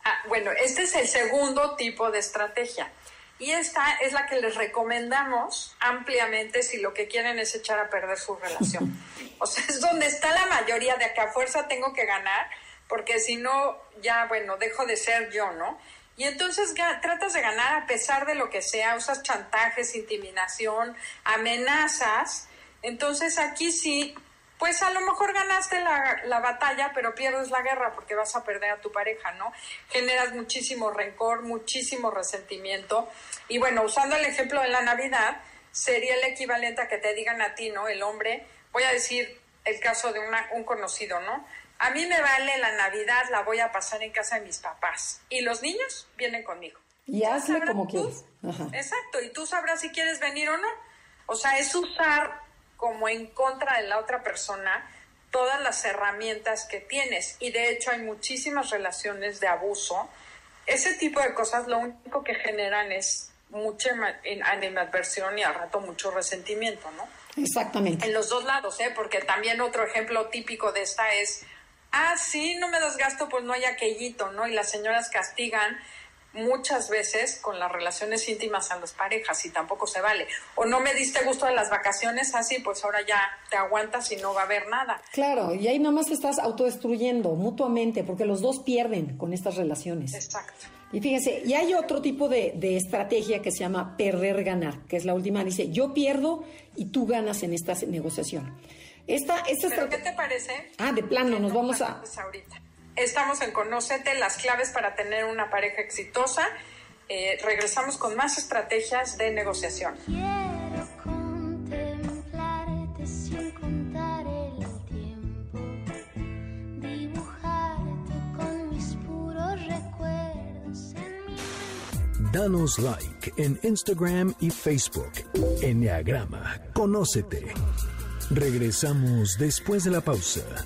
Ah, bueno, este es el segundo tipo de estrategia. Y esta es la que les recomendamos ampliamente si lo que quieren es echar a perder su relación. <laughs> O sea, es donde está la mayoría de que a fuerza tengo que ganar, porque si no, ya, bueno, dejo de ser yo, ¿no? Y entonces tratas de ganar a pesar de lo que sea, usas chantajes, intimidación, amenazas. Entonces aquí sí pues a lo mejor ganaste la, la, batalla, pero pierdes la guerra porque vas a perder a tu pareja, ¿no? Generas muchísimo rencor, muchísimo resentimiento. Y bueno, usando el ejemplo de la Navidad, sería el equivalente a que te digan a ti, ¿no? El hombre, voy a decir el caso de una, un conocido, ¿no? A mí me vale la Navidad, la voy a pasar en casa de mis papás. Y los niños vienen conmigo. Y hazle como quieres. Exacto, y tú sabrás si quieres venir o no. O sea, es usar como en contra de la otra persona todas las herramientas que tienes. Y de hecho hay muchísimas relaciones de abuso. Ese tipo de cosas lo único que generan es mucha animadversión y al rato mucho resentimiento, ¿no? Exactamente. En los dos lados, ¿eh? Porque también otro ejemplo típico de esta es, ah, sí, no me das gasto, pues no hay aquellito, ¿no? Y las señoras castigan muchas veces con las relaciones íntimas a las parejas y tampoco se vale. O no me diste gusto de las vacaciones, así pues ahora ya te aguantas y no va a haber nada. Claro, y ahí nomás te estás autodestruyendo mutuamente porque los dos pierden con estas relaciones. Exacto. Y fíjense, y hay otro tipo de, de estrategia que se llama perder-ganar, que es la última. Dice, yo pierdo y tú ganas en esta negociación. Esta, esta ¿Pero qué te parece? Ah, de plano, nos vamos a... Ahorita. Estamos en Conócete, las claves para tener una pareja exitosa. Eh, regresamos con más estrategias de negociación. Quiero contemplarte sin contar el tiempo, dibujarte con mis puros recuerdos en mi Danos like en Instagram y Facebook. Enneagrama, conócete. Regresamos después de la pausa.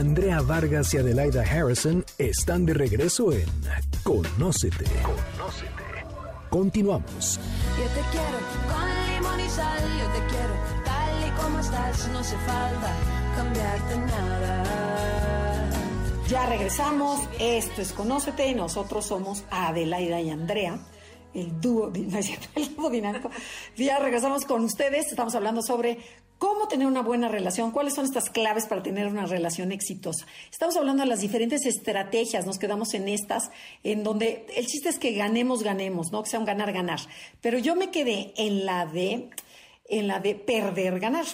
Andrea Vargas y Adelaida Harrison están de regreso en Conócete. Conócete. Continuamos. Yo te quiero con limón y sal, yo te quiero tal y como estás, no hace falta cambiarte nada. Ya regresamos, esto es Conócete, nosotros somos Adelaida y Andrea, el dúo, <laughs> no es cierto, el dúo dinámico. Ya regresamos con ustedes, estamos hablando sobre cómo tener una buena relación, cuáles son estas claves para tener una relación exitosa. Estamos hablando de las diferentes estrategias, nos quedamos en estas, en donde el chiste es que ganemos, ganemos, ¿no? Que sea un ganar, ganar. Pero yo me quedé en la de, en la de perder, ganar.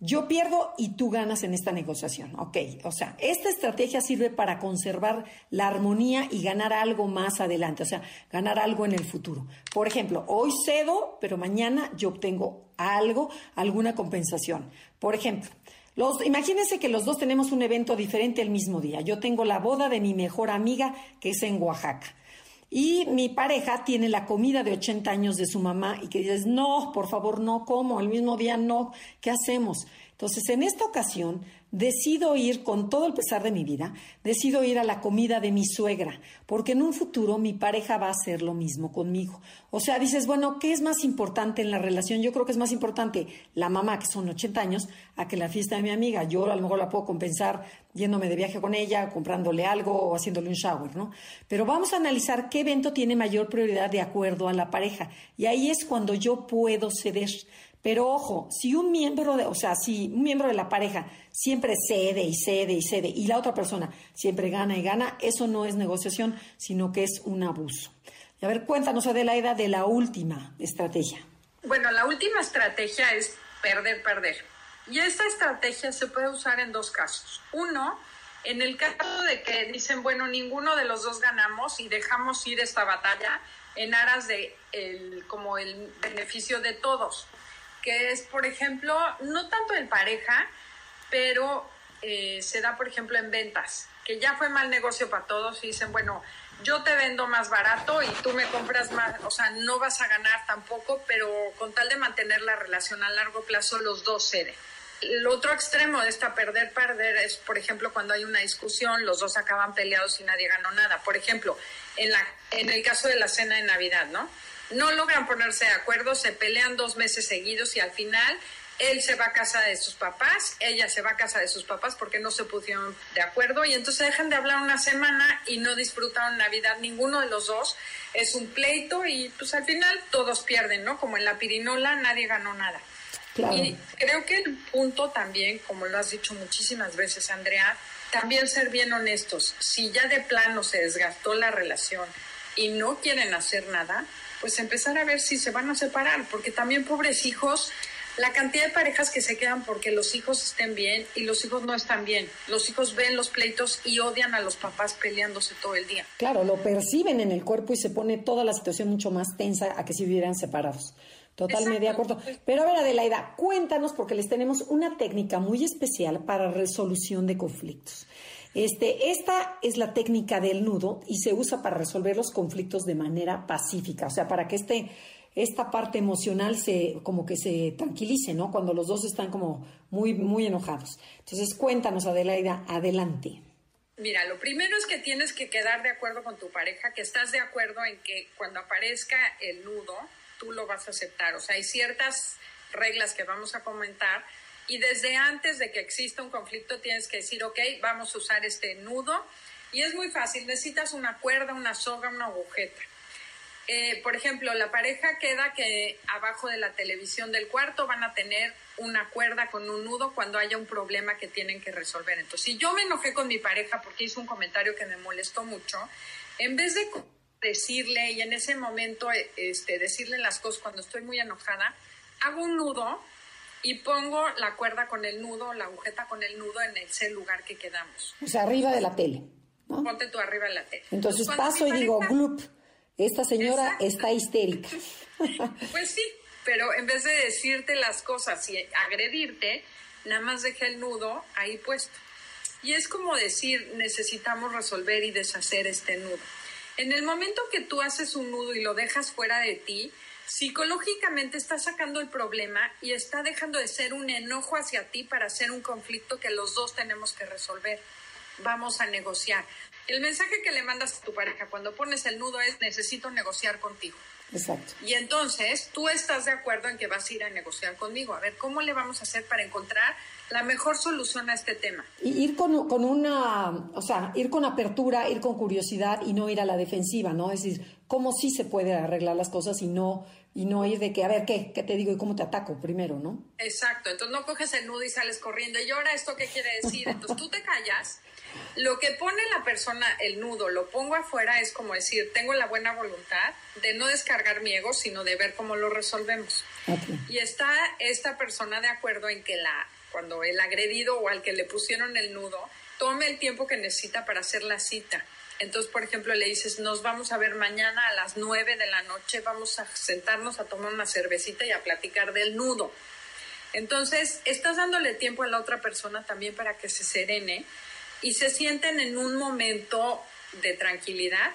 Yo pierdo y tú ganas en esta negociación. Ok, o sea, esta estrategia sirve para conservar la armonía y ganar algo más adelante, o sea, ganar algo en el futuro. Por ejemplo, hoy cedo, pero mañana yo obtengo algo, alguna compensación. Por ejemplo, los, imagínense que los dos tenemos un evento diferente el mismo día. Yo tengo la boda de mi mejor amiga, que es en Oaxaca. Y mi pareja tiene la comida de 80 años de su mamá y que dices, no, por favor, no como, el mismo día no, ¿qué hacemos? Entonces, en esta ocasión, decido ir con todo el pesar de mi vida, decido ir a la comida de mi suegra, porque en un futuro mi pareja va a hacer lo mismo conmigo. O sea, dices, bueno, ¿qué es más importante en la relación? Yo creo que es más importante la mamá, que son 80 años, a que la fiesta de mi amiga. Yo a lo mejor la puedo compensar yéndome de viaje con ella, comprándole algo o haciéndole un shower, ¿no? Pero vamos a analizar qué evento tiene mayor prioridad de acuerdo a la pareja. Y ahí es cuando yo puedo ceder. Pero ojo, si un miembro de, o sea, si un miembro de la pareja siempre cede y cede y cede y la otra persona siempre gana y gana, eso no es negociación, sino que es un abuso. Y a ver, cuéntanos, Adelaida, de la última estrategia. Bueno, la última estrategia es perder, perder. Y esta estrategia se puede usar en dos casos. Uno, En el caso de que dicen, bueno, ninguno de los dos ganamos y dejamos ir esta batalla en aras de el, como el beneficio de todos, que es, por ejemplo, no tanto en pareja, pero eh, se da, por ejemplo, en ventas, que ya fue mal negocio para todos y dicen, bueno, yo te vendo más barato y tú me compras más, o sea, no vas a ganar tampoco, pero con tal de mantener la relación a largo plazo, los dos ceden. El otro extremo de esta perder, perder es, por ejemplo, cuando hay una discusión, los dos acaban peleados y nadie ganó nada. Por ejemplo, en, la, en el caso de la cena de Navidad, ¿no? No logran ponerse de acuerdo, se pelean dos meses seguidos y al final él se va a casa de sus papás, ella se va a casa de sus papás porque no se pusieron de acuerdo y entonces dejan de hablar una semana y no disfrutaron Navidad ninguno de los dos. Es un pleito y pues al final todos pierden, ¿no? Como en la pirinola nadie ganó nada. Y creo que el punto también, como lo has dicho muchísimas veces, Andrea, también ser bien honestos. Si ya de plano se desgastó la relación y no quieren hacer nada, pues empezar a ver si se van a separar, porque también pobres hijos, la cantidad de parejas que se quedan porque los hijos estén bien y los hijos no están bien. Los hijos ven los pleitos y odian a los papás peleándose todo el día. Claro, lo perciben en el cuerpo y se pone toda la situación mucho más tensa a que si vivieran separados. Totalmente de acuerdo. Pero a ver, Adelaida, cuéntanos porque les tenemos una técnica muy especial para resolución de conflictos. Este, esta es la técnica del nudo y se usa para resolver los conflictos de manera pacífica, o sea, para que este, esta parte emocional se, como que se tranquilice, ¿no? Cuando los dos están como muy, muy enojados. Entonces, cuéntanos, Adelaida, adelante. Mira, lo primero es que tienes que quedar de acuerdo con tu pareja, que estás de acuerdo en que cuando aparezca el nudo, tú lo vas a aceptar. O sea, hay ciertas reglas que vamos a comentar y desde antes de que exista un conflicto tienes que decir, ok, vamos a usar este nudo. Y es muy fácil, necesitas una cuerda, una soga, una agujeta. Eh, por ejemplo, la pareja queda que abajo de la televisión del cuarto van a tener una cuerda con un nudo cuando haya un problema que tienen que resolver. Entonces, si yo me enojé con mi pareja porque hizo un comentario que me molestó mucho, en vez de decirle y en ese momento este, decirle las cosas cuando estoy muy enojada, hago un nudo y pongo la cuerda con el nudo, la agujeta con el nudo en ese lugar que quedamos. O sea, arriba de la tele. Ponte tú arriba de la tele. Entonces, paso y digo, glup, esta señora está histérica. <laughs> pues sí, pero en vez de decirte las cosas y agredirte, nada más dejé el nudo ahí puesto. Y es como decir, necesitamos resolver y deshacer este nudo. En el momento que tú haces un nudo y lo dejas fuera de ti, psicológicamente está sacando el problema y está dejando de ser un enojo hacia ti para ser un conflicto que los dos tenemos que resolver. Vamos a negociar. El mensaje que le mandas a tu pareja cuando pones el nudo es necesito negociar contigo. Exacto. Y entonces tú estás de acuerdo en que vas a ir a negociar conmigo. A ver, ¿cómo le vamos a hacer para encontrar la mejor solución a este tema? Y ir con, con una, o sea, ir con apertura, ir con curiosidad y no ir a la defensiva, ¿no? Es decir, cómo sí se puede arreglar las cosas y no y no ir de que, a ver, ¿qué? ¿Qué te digo y cómo te ataco primero, no? Exacto, entonces no coges el nudo y sales corriendo y ahora esto qué quiere decir, entonces tú te callas, lo que pone la persona el nudo, lo pongo afuera, es como decir, tengo la buena voluntad de no descargar mi ego, sino de ver cómo lo resolvemos. Y está esta persona de acuerdo en que la, cuando el agredido o al que le pusieron el nudo, tome el tiempo que necesita para hacer la cita entonces, por ejemplo, le dices, nos vamos a ver mañana a las nueve de la noche, vamos a sentarnos a tomar una cervecita y a platicar del nudo. Entonces, estás dándole tiempo a la otra persona también para que se serene y se sienten en un momento de tranquilidad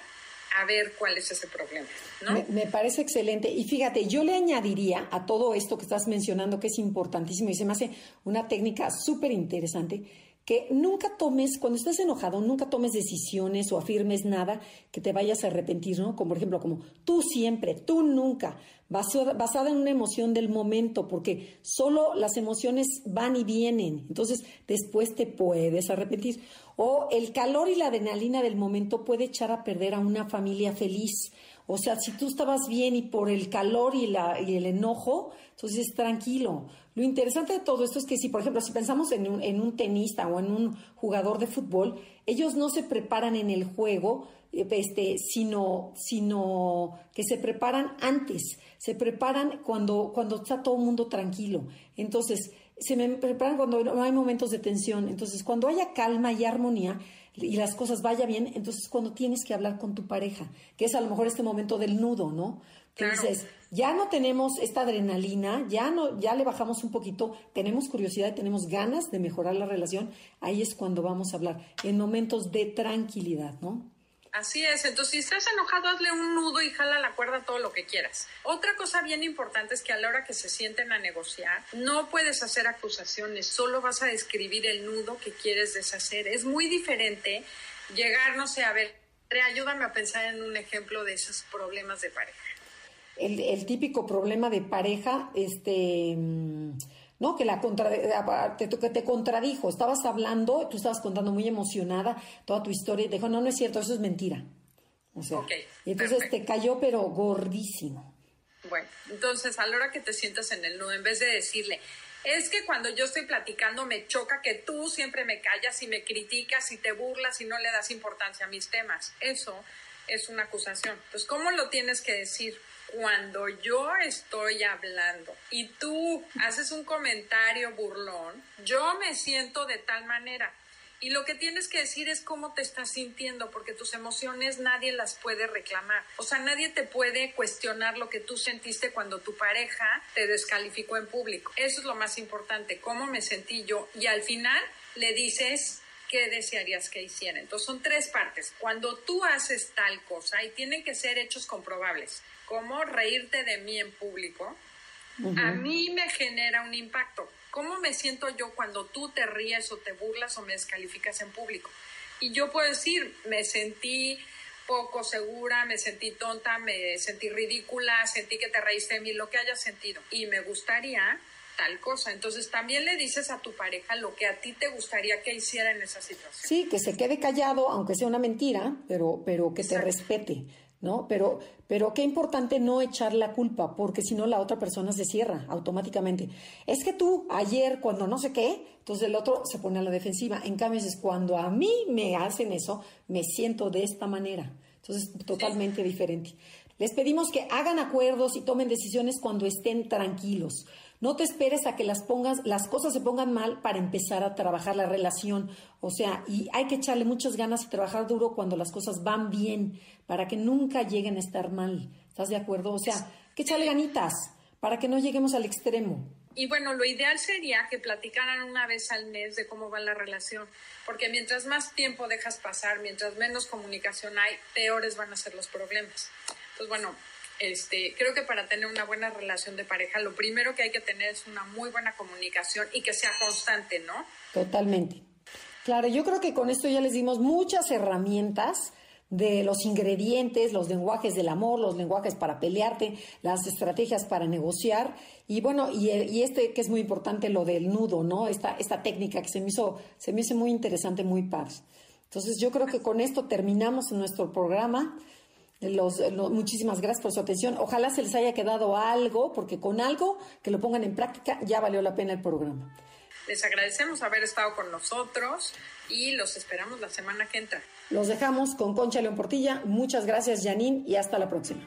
a ver cuál es ese problema. Me, me, parece excelente. Y fíjate, yo le añadiría a todo esto que estás mencionando, que es importantísimo y se me hace una técnica súper interesante, que nunca tomes, cuando estés enojado, nunca tomes decisiones o afirmes nada que te vayas a arrepentir, ¿no? Como por ejemplo, como tú siempre, tú nunca, basada en una emoción del momento, porque solo las emociones van y vienen, entonces después te puedes arrepentir. O el calor y la adrenalina del momento puede echar a perder a una familia feliz. O sea, si tú estabas bien y por el calor y, la, y el enojo, entonces tranquilo. Lo interesante de todo esto es que si, por ejemplo, si pensamos en un, en un tenista o en un jugador de fútbol, ellos no se preparan en el juego, eh, este, sino, sino que se preparan antes, se preparan cuando, cuando está todo el mundo tranquilo. Entonces, se me preparan cuando no hay momentos de tensión. Entonces, cuando haya calma y armonía y las cosas vaya bien, entonces cuando tienes que hablar con tu pareja, que es a lo mejor este momento del nudo, ¿no? Entonces, ya no tenemos esta adrenalina, ya no, ya le bajamos un poquito, tenemos curiosidad, tenemos ganas de mejorar la relación, ahí es cuando vamos a hablar, en momentos de tranquilidad, ¿no? Así es, entonces si estás enojado, hazle un nudo y jala la cuerda todo lo que quieras. Otra cosa bien importante es que a la hora que se sienten a negociar, no puedes hacer acusaciones, solo vas a describir el nudo que quieres deshacer. Es muy diferente llegar, no sé, a ver, ayúdame a pensar en un ejemplo de esos problemas de pareja. El, típico problema de pareja, este ¿no? Que la contra, te, te contradijo, estabas hablando, tú estabas contando muy emocionada toda tu historia y te dijo, no, no es cierto, eso es mentira. O sea, y entonces te cayó pero gordísimo. Bueno, entonces a la hora que te sientas en el nudo, en vez de decirle, es que cuando yo estoy platicando me choca que tú siempre me callas y me criticas y te burlas y no le das importancia a mis temas. Eso es una acusación. Entonces, ¿cómo lo tienes que decir? cuando yo estoy hablando y tú haces un comentario burlón, yo me siento de tal manera. Y lo que tienes que decir es cómo te estás sintiendo, porque tus emociones nadie las puede reclamar. O sea, nadie te puede cuestionar lo que tú sentiste cuando tu pareja te descalificó en público. Eso es lo más importante, cómo me sentí yo. Y al final le dices qué desearías que hiciera. Entonces son tres partes. Cuando tú haces tal cosa y tienen que ser hechos comprobables cómo reírte de mí en público, a mí me genera un impacto. ¿Cómo me siento yo cuando tú te ríes o te burlas o me descalificas en público? Y yo puedo decir, me sentí poco segura, me sentí tonta, me sentí ridícula, sentí que te reíste de mí, lo que hayas sentido. Y me gustaría tal cosa. Entonces también le dices a tu pareja lo que a ti te gustaría que hiciera en esa situación. Sí, que se quede callado, aunque sea una mentira, pero, pero que te respete. ¿no? Pero, pero qué importante no echar la culpa, porque si no la otra persona se cierra automáticamente. Es que tú ayer cuando no sé qué, entonces el otro se pone a la defensiva. En cambio, es cuando a mí me hacen eso, me siento de esta manera. Entonces, totalmente diferente. Les pedimos que hagan acuerdos y tomen decisiones cuando estén tranquilos. No te esperes a que las pongas, las cosas se pongan mal para empezar a trabajar la relación. O sea, y hay que echarle muchas ganas y trabajar duro cuando las cosas van bien, para que nunca lleguen a estar mal. ¿Estás de acuerdo? O sea, que echarle ganitas para que no lleguemos al extremo. Y bueno, lo ideal sería que platicaran una vez al mes de cómo va la relación, porque mientras más tiempo dejas pasar, mientras menos comunicación hay, peores van a ser los problemas. Pues bueno, este, creo que para tener una buena relación de pareja, lo primero que hay que tener es una muy buena comunicación y que sea constante, ¿no? Totalmente. Claro, yo creo que con esto ya les dimos muchas herramientas de los ingredientes, los lenguajes del amor, los lenguajes para pelearte, las estrategias para negociar y bueno, y, y, este que es muy importante, lo del nudo, ¿no? Esta, esta técnica que se me hizo, se me hizo muy interesante, muy padre. Entonces yo creo que con esto terminamos nuestro programa. Los, muchísimas gracias por su atención. Ojalá se les haya quedado algo, porque con algo que lo pongan en práctica ya valió la pena el programa. Les agradecemos haber estado con nosotros y los esperamos la semana que entra. Los dejamos con Concha León Portilla. Muchas gracias, Janine, y hasta la próxima.